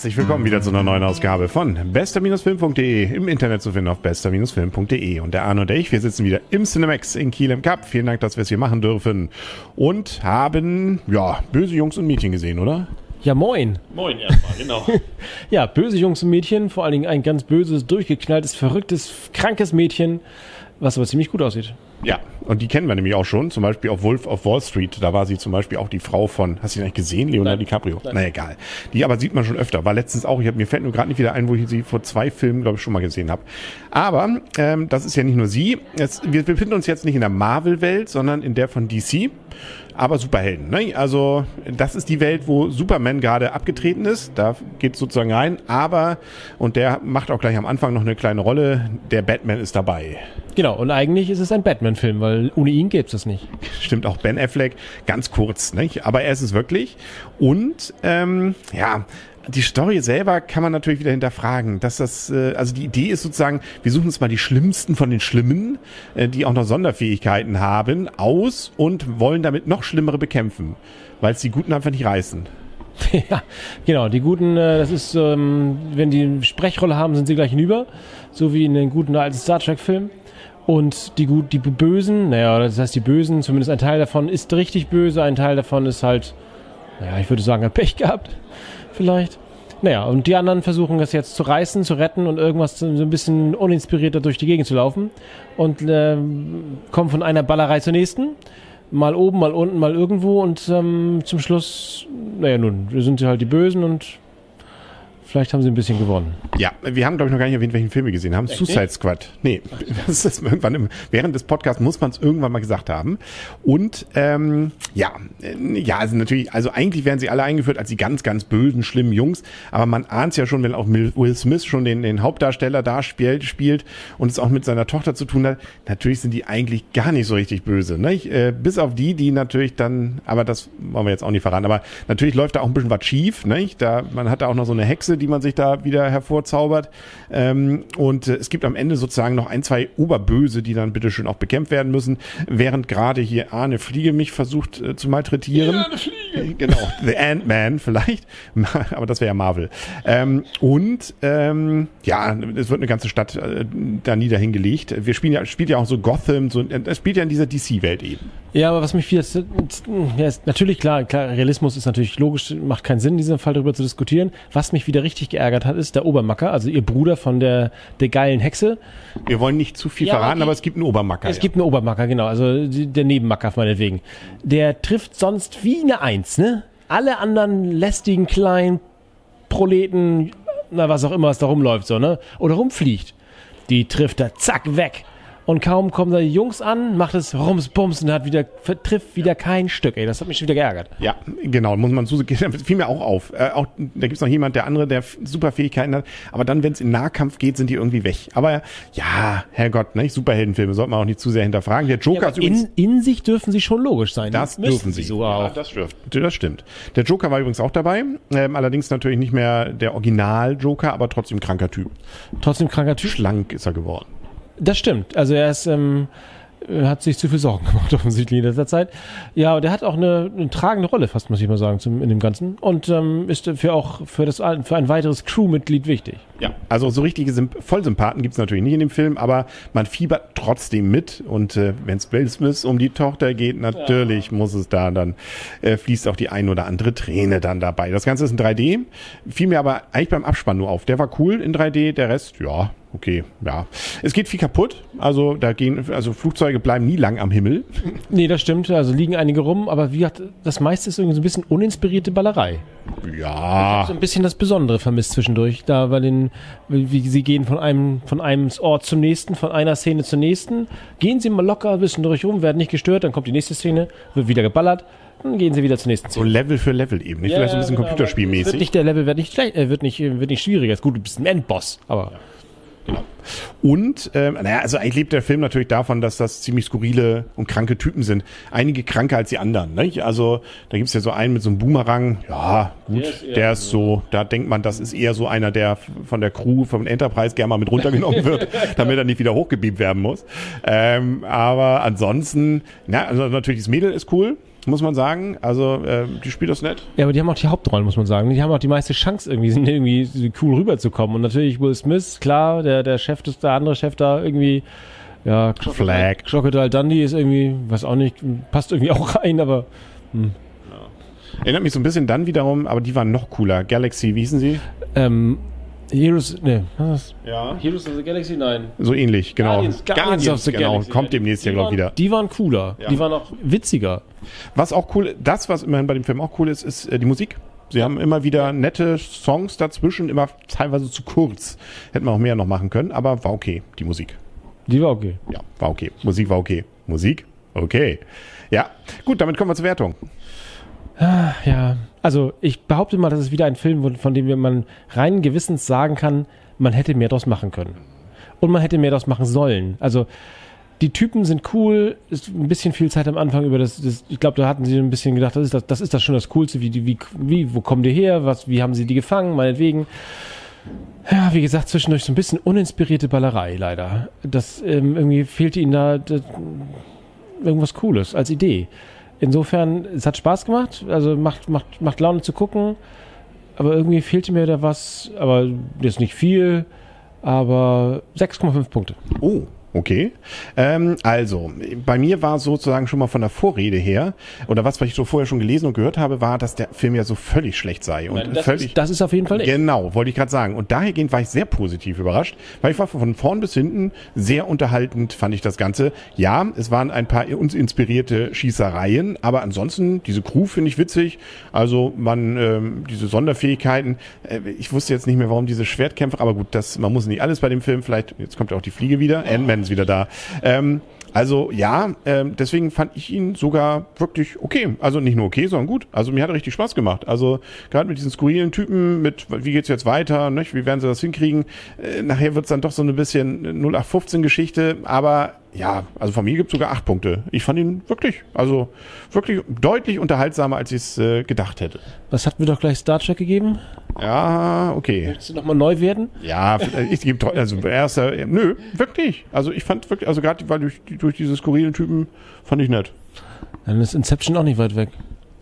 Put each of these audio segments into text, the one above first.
Herzlich willkommen wieder zu einer neuen Ausgabe von bester-film.de im Internet zu finden auf bester-film.de und der Arne und ich, wir sitzen wieder im Cinemax in Kiel im Cup. Vielen Dank, dass wir es hier machen dürfen und haben, ja, böse Jungs und Mädchen gesehen, oder? Ja, moin. Moin erstmal, genau. ja, böse Jungs und Mädchen, vor allen Dingen ein ganz böses, durchgeknalltes, verrücktes, krankes Mädchen, was aber ziemlich gut aussieht. Ja, und die kennen wir nämlich auch schon, zum Beispiel auf Wolf of Wall Street, da war sie zum Beispiel auch die Frau von, hast du die eigentlich gesehen, Leonardo Nein. DiCaprio? Nein. Na egal. Die aber sieht man schon öfter, war letztens auch, ich hab, mir fällt nur gerade nicht wieder ein, wo ich sie vor zwei Filmen, glaube ich, schon mal gesehen habe. Aber ähm, das ist ja nicht nur sie, es, wir befinden uns jetzt nicht in der Marvel-Welt, sondern in der von DC aber Superhelden. Ne? Also das ist die Welt, wo Superman gerade abgetreten ist. Da geht sozusagen rein. Aber, und der macht auch gleich am Anfang noch eine kleine Rolle, der Batman ist dabei. Genau, und eigentlich ist es ein Batman-Film, weil ohne ihn gäbe es das nicht. Stimmt auch Ben Affleck, ganz kurz, nicht? aber er ist es wirklich. Und ähm, ja, die Story selber kann man natürlich wieder hinterfragen. Dass das, äh, also die Idee ist sozusagen, wir suchen uns mal die Schlimmsten von den Schlimmen, äh, die auch noch Sonderfähigkeiten haben, aus und wollen damit noch Schlimmere bekämpfen, weil es die Guten einfach nicht reißen. ja, genau. Die Guten, äh, das ist, ähm, wenn die Sprechrolle haben, sind sie gleich hinüber, so wie in den guten alten Star Trek-Filmen. Und die, gut, die Bösen, naja, das heißt die Bösen, zumindest ein Teil davon ist richtig böse, ein Teil davon ist halt, naja, ich würde sagen, hat Pech gehabt vielleicht. Naja, und die anderen versuchen das jetzt zu reißen, zu retten und irgendwas so ein bisschen uninspirierter durch die Gegend zu laufen. Und äh, kommen von einer Ballerei zur nächsten. Mal oben, mal unten, mal irgendwo. Und ähm, zum Schluss, naja, nun, wir sind halt die Bösen und Vielleicht haben sie ein bisschen gewonnen. Ja, wir haben, glaube ich, noch gar nicht erwähnt, welchen Film wir gesehen haben. Echt? Suicide Squad. Nee, das ist irgendwann im, während des Podcasts muss man es irgendwann mal gesagt haben. Und ähm, ja, äh, ja, also natürlich, also eigentlich werden sie alle eingeführt als die ganz, ganz bösen, schlimmen Jungs. Aber man ahnt es ja schon, wenn auch Will Smith schon den, den Hauptdarsteller da spielt, spielt und es auch mit seiner Tochter zu tun hat. Natürlich sind die eigentlich gar nicht so richtig böse. Ne? Äh, bis auf die, die natürlich dann, aber das wollen wir jetzt auch nicht verraten. Aber natürlich läuft da auch ein bisschen was schief. Ne? Da, man hat da auch noch so eine Hexe, die man sich da wieder hervorzaubert. Ähm, und äh, es gibt am Ende sozusagen noch ein, zwei Oberböse, die dann bitteschön auch bekämpft werden müssen, während gerade hier Arne Fliege mich versucht äh, zu malträtieren. Ja, Fliege. Genau, The Ant-Man vielleicht, aber das wäre ja Marvel. Ähm, und ähm, ja, es wird eine ganze Stadt äh, da niederhingelegt. Wir spielen ja, spielt ja auch so Gotham, so, es spielt ja in dieser DC-Welt eben. Ja, aber was mich viel, ja, ist natürlich klar, klar, Realismus ist natürlich logisch, macht keinen Sinn in diesem Fall darüber zu diskutieren. Was mich wieder richtig geärgert hat, ist der Obermacker, also ihr Bruder von der, der geilen Hexe. Wir wollen nicht zu viel ja, verraten, okay. aber es gibt einen Obermacker. Es ja. gibt einen Obermacker, genau, also der Nebenmacker meinetwegen. Der trifft sonst wie eine Eins, ne? Alle anderen lästigen kleinen Proleten, na was auch immer es da rumläuft, so, ne? Oder rumfliegt. Die trifft er zack weg. Und kaum kommen da die Jungs an, macht es Rums, Bums und hat wieder, trifft wieder kein Stück. Ey, das hat mich schon wieder geärgert. Ja, genau, muss man so, fiel mir auch auf. Äh, auch, da gibt's noch jemand, der andere, der super Fähigkeiten hat. Aber dann, wenn es in Nahkampf geht, sind die irgendwie weg. Aber ja, Herrgott, ne? Superheldenfilme sollte man auch nicht zu sehr hinterfragen. Der Joker ja, ist übrigens, in, in sich dürfen sie schon logisch sein. Das dürfen sie. Sogar auch. Ja, das, dürft, das stimmt. Der Joker war übrigens auch dabei. Ähm, allerdings natürlich nicht mehr der Original-Joker, aber trotzdem kranker Typ. Trotzdem kranker Typ? Schlank ist er geworden. Das stimmt. Also er ist, ähm, hat sich zu viel Sorgen gemacht offensichtlich in letzter Zeit. Ja, und er hat auch eine, eine tragende Rolle, fast muss ich mal sagen, zum, in dem Ganzen. Und ähm, ist für auch für das für ein weiteres Crewmitglied wichtig. Ja, also so richtige Symp Vollsympathen gibt's natürlich nicht in dem Film, aber man fiebert trotzdem mit. Und äh, wenn es Will Smith um die Tochter geht, natürlich ja. muss es da dann äh, fließt auch die ein oder andere Träne dann dabei. Das Ganze ist in 3D, fiel mir aber eigentlich beim Abspann nur auf. Der war cool in 3D, der Rest, ja, okay, ja. Es geht viel kaputt. Also da gehen, also Flugzeuge bleiben nie lang am Himmel. Nee, das stimmt. Also liegen einige rum, aber wie hat das meiste ist irgendwie so ein bisschen uninspirierte Ballerei. Ja. So ein bisschen das Besondere vermisst zwischendurch. Da bei den, wie sie gehen von einem, von einem Ort zum nächsten, von einer Szene zur nächsten. Gehen sie mal locker ein bisschen durch rum, werden nicht gestört, dann kommt die nächste Szene, wird wieder geballert. Dann gehen sie wieder zur nächsten Szene. So Level für Level eben, nicht ja, vielleicht so ein bisschen genau, Computerspielmäßig. Wird nicht der Level wird nicht schlecht, äh, wird nicht, wird nicht schwieriger. Ist gut, du bist ein Endboss, aber. Ja. Genau. Und, ähm, naja, also eigentlich lebt der Film natürlich davon, dass das ziemlich skurrile und kranke Typen sind. Einige kranker als die anderen. Nicht? Also da gibt's ja so einen mit so einem Boomerang. Ja, gut, der ist, der ist so, da denkt man, das ist eher so einer, der von der Crew, vom Enterprise gerne mal mit runtergenommen wird, damit er nicht wieder hochgebeamt werden muss. Ähm, aber ansonsten, na, also natürlich das Mädel ist cool muss man sagen. Also, äh, die spielt das nett. Ja, aber die haben auch die Hauptrollen, muss man sagen. Die haben auch die meiste Chance, irgendwie, sind irgendwie cool rüberzukommen. Und natürlich Will Smith, klar, der, der Chef, ist der andere Chef da irgendwie, ja, Flag. Crocodile Dundee ist irgendwie, weiß auch nicht, passt irgendwie auch rein, aber Erinnert mich so ein bisschen dann wiederum, aber die waren noch cooler. Galaxy, wie hießen sie? ähm, Heroes, ne, was? Ja. Heroes of the Galaxy, nein. So ähnlich, genau. Guardians, Guardians of the genau. Galaxy. Kommt demnächst ja, Die glaube ich, waren- wieder. Die waren cooler. Ja. Die waren auch witziger. Was auch cool, das, was immerhin bei dem Film auch cool ist, ist äh, die Musik. Sie haben immer wieder nette Songs dazwischen, immer teilweise zu kurz. Hätten wir auch mehr noch machen können, aber war okay, die Musik. Die war okay. Ja, war okay. Musik war okay. Musik? Okay. Ja, gut, damit kommen wir zur Wertung. Ja, also ich behaupte mal, das ist wieder ein Film, von dem man rein gewissens sagen kann, man hätte mehr draus machen können. Und man hätte mehr draus machen sollen. Also die Typen sind cool, ist ein bisschen viel Zeit am Anfang über das, das ich glaube, da hatten sie ein bisschen gedacht, das ist das, das ist das schon das Coolste, wie, wie, wie, wo kommen die her, was, wie haben sie die gefangen, meinetwegen. Ja, wie gesagt, zwischendurch so ein bisschen uninspirierte Ballerei, leider. Das, ähm, irgendwie fehlte ihnen da das, irgendwas Cooles als Idee. Insofern, es hat Spaß gemacht, also macht, macht, macht Laune zu gucken, aber irgendwie fehlte mir da was, aber jetzt nicht viel, aber 6,5 Punkte. Oh, okay. Ähm, also, bei mir war sozusagen schon mal von der Vorrede her, oder was, was ich so vorher schon gelesen und gehört habe, war, dass der Film ja so völlig schlecht sei. Und das, völlig, ist, das ist auf jeden Fall echt. Genau, wollte ich gerade sagen. Und dahergehend war ich sehr positiv überrascht, weil ich war von vorn bis hinten sehr unterhaltend, fand ich das Ganze. Ja, es waren ein paar uns inspirierte Schießereien, aber ansonsten, diese Crew finde ich witzig. Also man, ähm, diese Sonderfähigkeiten, äh, ich wusste jetzt nicht mehr, warum diese Schwertkämpfer, aber gut, das, man muss nicht alles bei dem Film, vielleicht, jetzt kommt ja auch die Fliege wieder, Ant-Man ist wieder da. Ähm, also ja, ähm, deswegen fand ich ihn sogar wirklich okay. Also nicht nur okay, sondern gut. Also mir hat er richtig Spaß gemacht. Also gerade mit diesen skurrilen Typen, mit wie geht's jetzt weiter, nicht? wie werden sie das hinkriegen? Äh, nachher wird's dann doch so ein bisschen 0815-Geschichte, aber ja, also von mir gibt's sogar acht Punkte. Ich fand ihn wirklich, also wirklich deutlich unterhaltsamer, als ich es äh, gedacht hätte. Was hatten wir doch gleich Star Trek gegeben? Ja, okay. Willst du nochmal neu werden? Ja, ich gebe also erster, nö, wirklich. Also ich fand wirklich, also gerade weil durch, durch diese skurrilen Typen fand ich nett. Dann ist Inception auch nicht weit weg.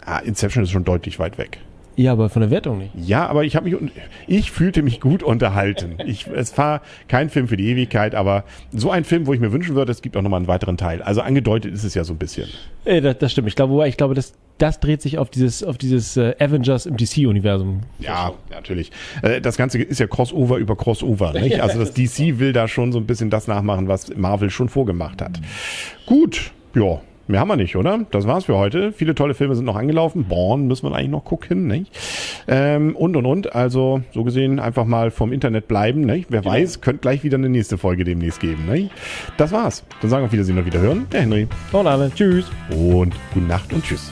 Ah, Inception ist schon deutlich weit weg. Ja, aber von der Wertung nicht. Ja, aber ich habe mich, ich fühlte mich gut unterhalten. Ich, es war kein Film für die Ewigkeit, aber so ein Film, wo ich mir wünschen würde, es gibt auch nochmal einen weiteren Teil. Also angedeutet ist es ja so ein bisschen. Äh, das, das stimmt. Ich glaube, ich glaube, das, das dreht sich auf dieses, auf dieses äh, Avengers im DC-Universum. Ja, natürlich. Äh, Das Ganze ist ja Crossover über Crossover. Nicht? Also das DC will da schon so ein bisschen das nachmachen, was Marvel schon vorgemacht hat. Gut, ja. Mehr haben wir nicht, oder? Das war's für heute. Viele tolle Filme sind noch angelaufen. Born müssen wir eigentlich noch gucken, nicht? Ähm, und und und. Also so gesehen einfach mal vom Internet bleiben, nicht? Wer weiß, könnte gleich wieder eine nächste Folge demnächst geben, nicht? Das war's. Dann sagen wir auf Wiedersehen und Wiederhören. Der Henry. Und alle. Tschüss. Und gute Nacht und tschüss.